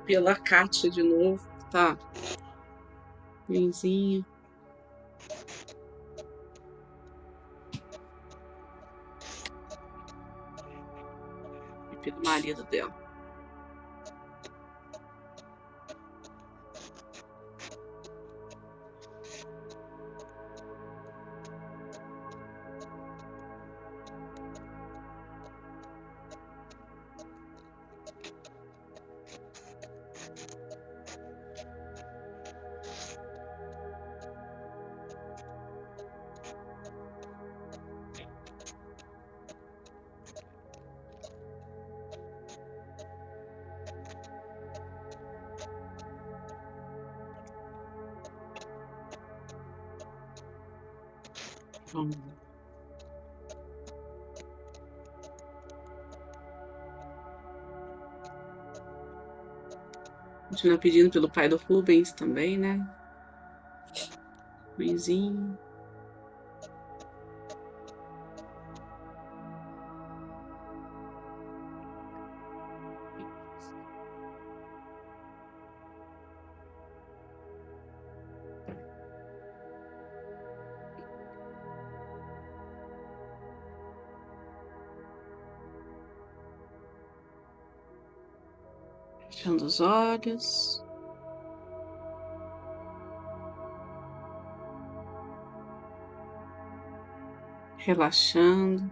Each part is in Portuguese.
pela Kátia de novo, tá? Benzinho. E pelo marido dela. Vamos. Continua pedindo pelo pai do Rubens também, né? Luizinho. Fechando os olhos. Relaxando.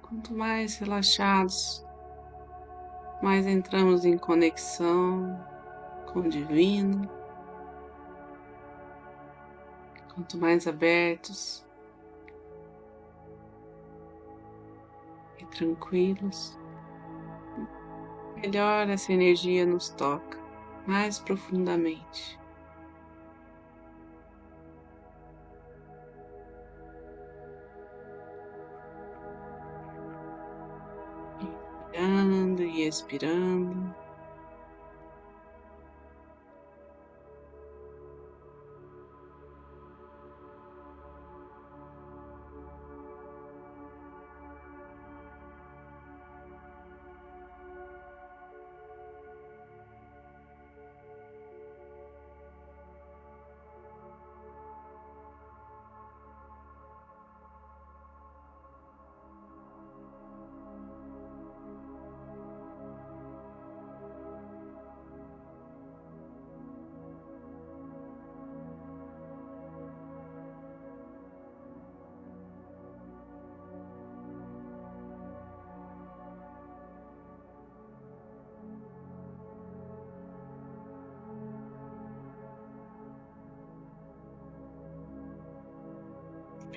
Quanto mais relaxados, mais entramos em conexão com o divino. Quanto mais abertos e tranquilos, melhor essa energia nos toca mais profundamente. Inspirando e expirando.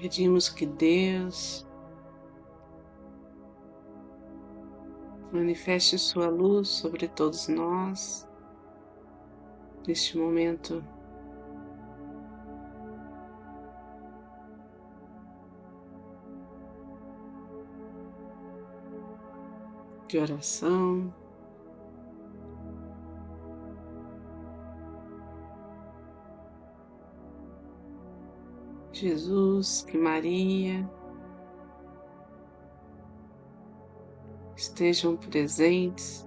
Pedimos que Deus manifeste Sua luz sobre todos nós neste momento de oração. Jesus, que Maria estejam presentes.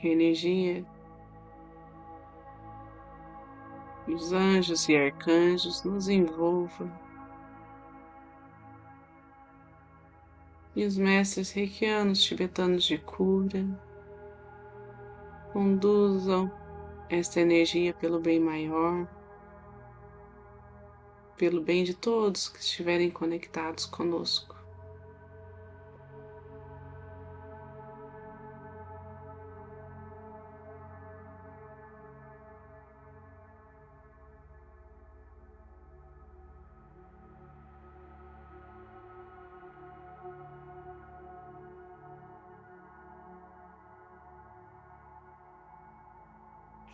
Que energia os anjos e arcanjos nos envolva. E os mestres reikianos tibetanos de cura conduzam esta energia pelo bem maior, pelo bem de todos que estiverem conectados conosco.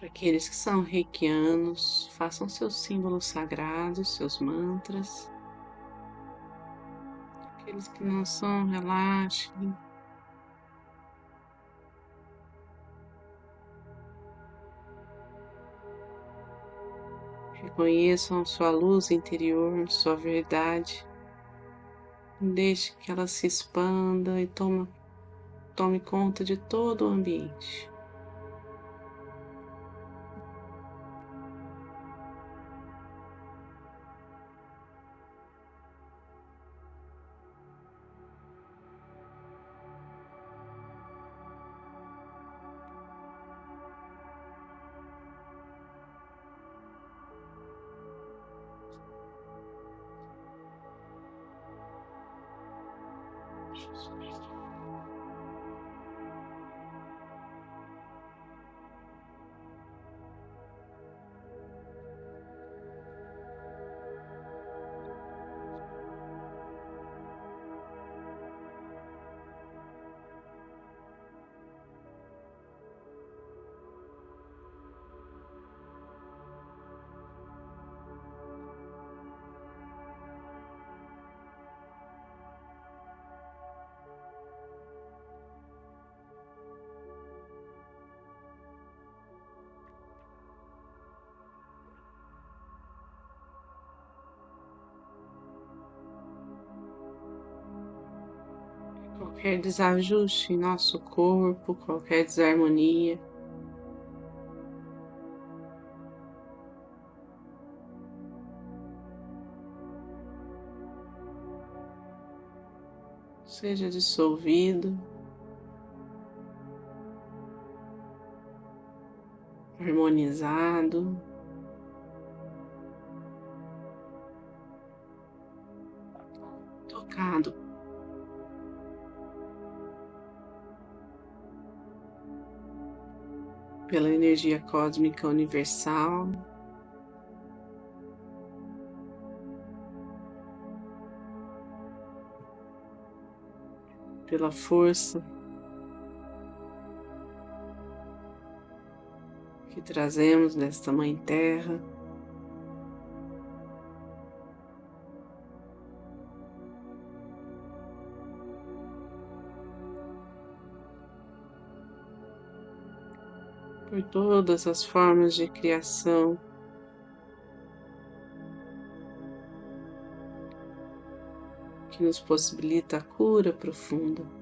Para aqueles que são reikianos, façam seus símbolos sagrados, seus mantras. Aqueles que não são, relaxem. Reconheçam sua luz interior, sua verdade. Deixe que ela se expanda e tome, tome conta de todo o ambiente. Qualquer desajuste em nosso corpo, qualquer desarmonia. Seja dissolvido, harmonizado. Pela energia cósmica universal. Pela força que trazemos desta Mãe Terra. Por todas as formas de criação. Que nos possibilita a cura profunda.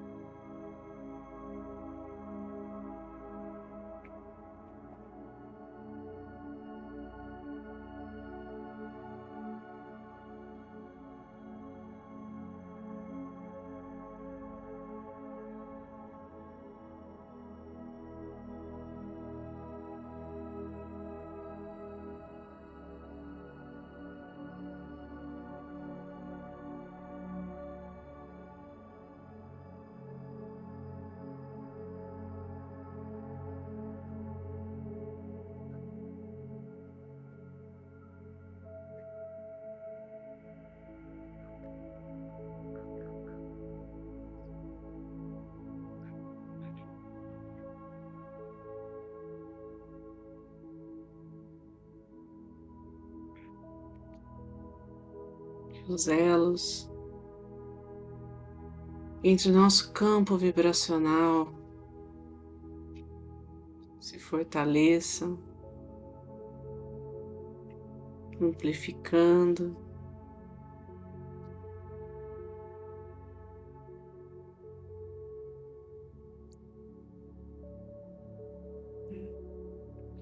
Os elos entre nosso campo vibracional se fortaleçam, amplificando.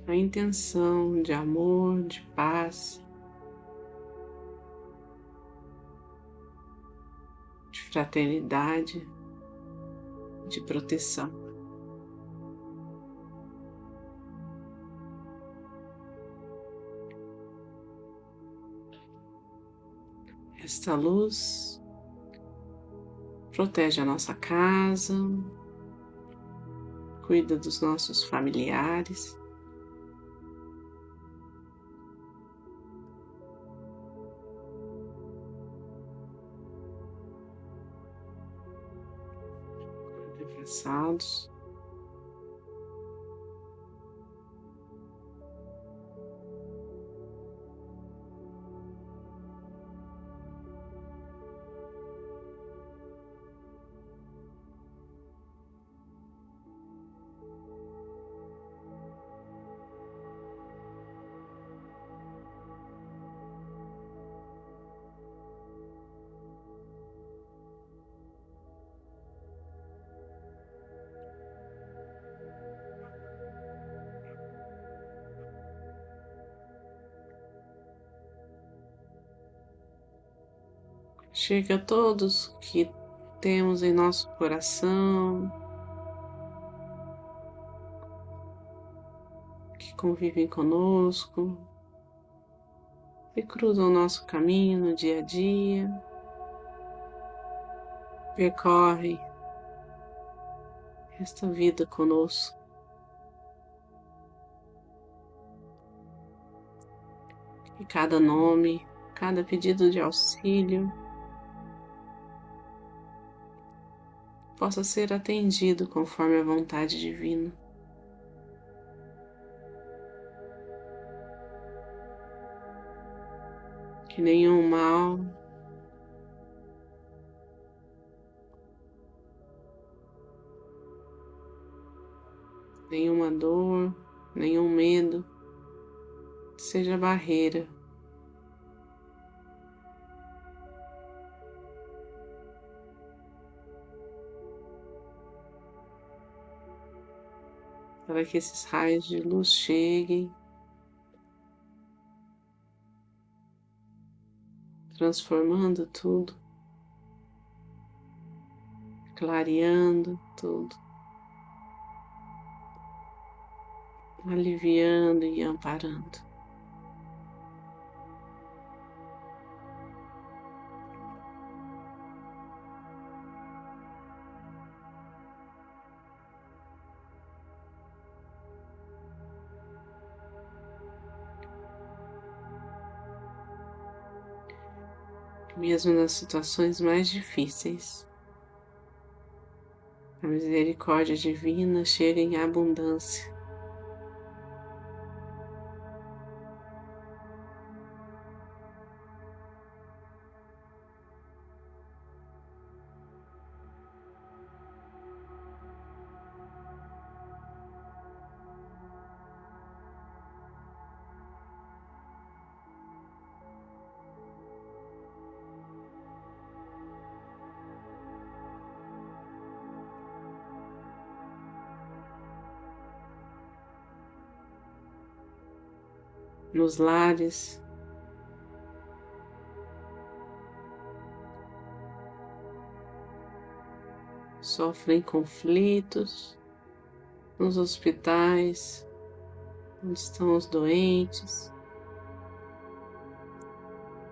A intenção de amor, de paz, fraternidade, de proteção. Esta luz protege a nossa casa, cuida dos nossos familiares. Jones. Chega a todos que temos em nosso coração, que convivem conosco e cruzam o nosso caminho no dia a dia, percorre esta vida conosco. E cada nome, cada pedido de auxílio possa ser atendido conforme a vontade divina. Que nenhum mal nenhuma dor, nenhum medo seja barreira para que esses raios de luz cheguem, transformando tudo, clareando tudo, aliviando e amparando. Mesmo nas situações mais difíceis. A misericórdia divina chega em abundância. Nos lares. Sofrem conflitos nos hospitais, onde estão os doentes,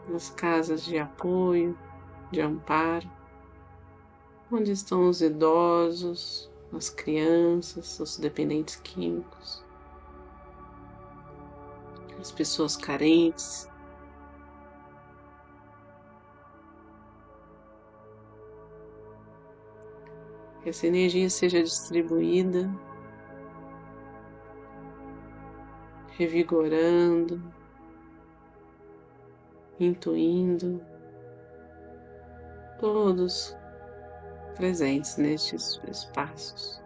nas casas de apoio, de amparo, onde estão os idosos, as crianças, os dependentes químicos as pessoas carentes. Que essa energia seja distribuída, revigorando, intuindo todos presentes nestes espaços.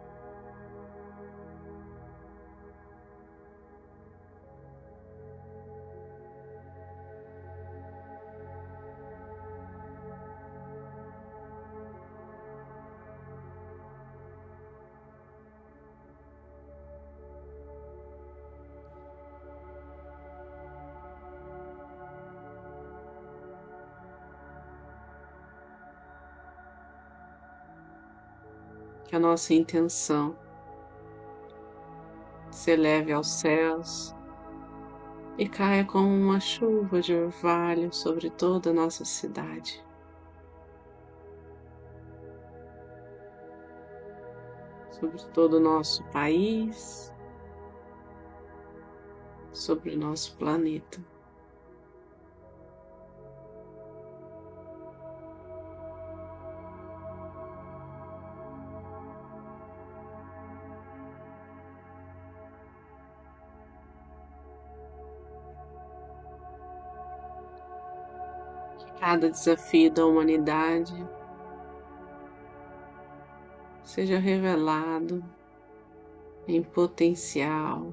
Que a nossa intenção se eleve aos céus e caia como uma chuva de orvalho sobre toda a nossa cidade. Sobre todo o nosso país, sobre o nosso planeta. Cada desafio da humanidade seja revelado em potencial.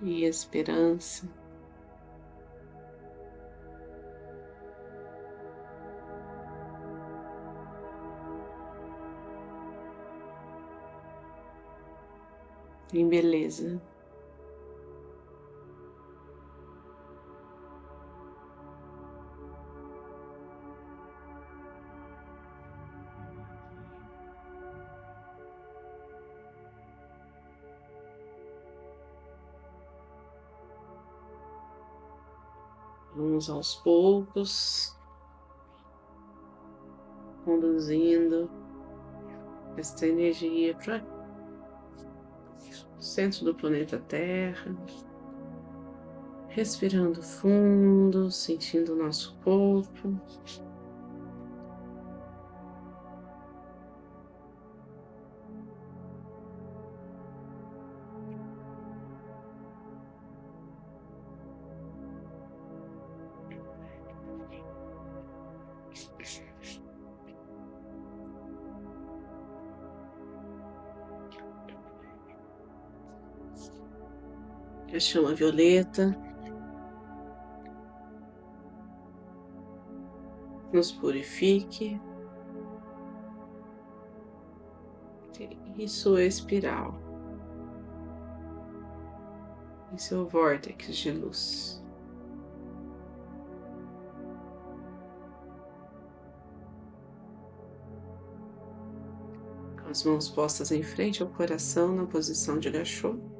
E esperança. Em beleza. Vamos aos poucos conduzindo esta energia para centro do planeta Terra, respirando fundo, sentindo o nosso corpo. A chama violeta nos purifique e sua espiral em seu vórtex de luz. Com as mãos postas em frente ao coração na posição de gachô.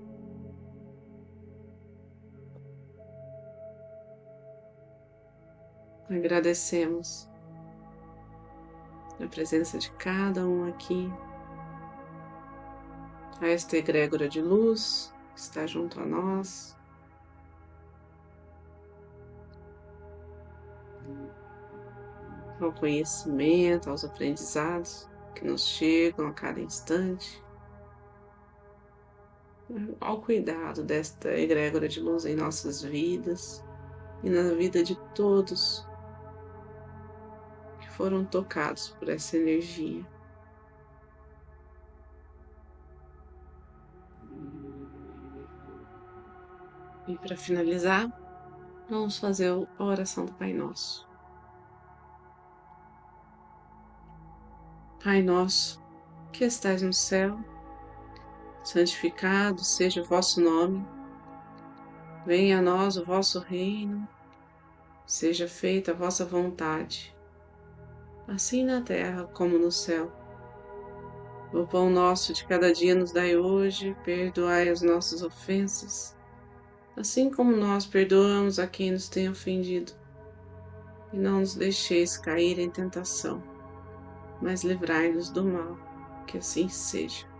Agradecemos a presença de cada um aqui, a esta egrégora de luz que está junto a nós. Ao conhecimento, aos aprendizados que nos chegam a cada instante, ao cuidado desta egrégora de luz em nossas vidas e na vida de todos foram tocados por essa energia. E para finalizar, vamos fazer a oração do Pai Nosso. Pai Nosso, que estais no céu, santificado seja o vosso nome, venha a nós o vosso reino, seja feita a vossa vontade assim na terra como no céu. O pão nosso de cada dia nos dai hoje, perdoai as nossas ofensas, assim como nós perdoamos a quem nos tem ofendido. E não nos deixeis cair em tentação, mas livrai-nos do mal, que assim seja.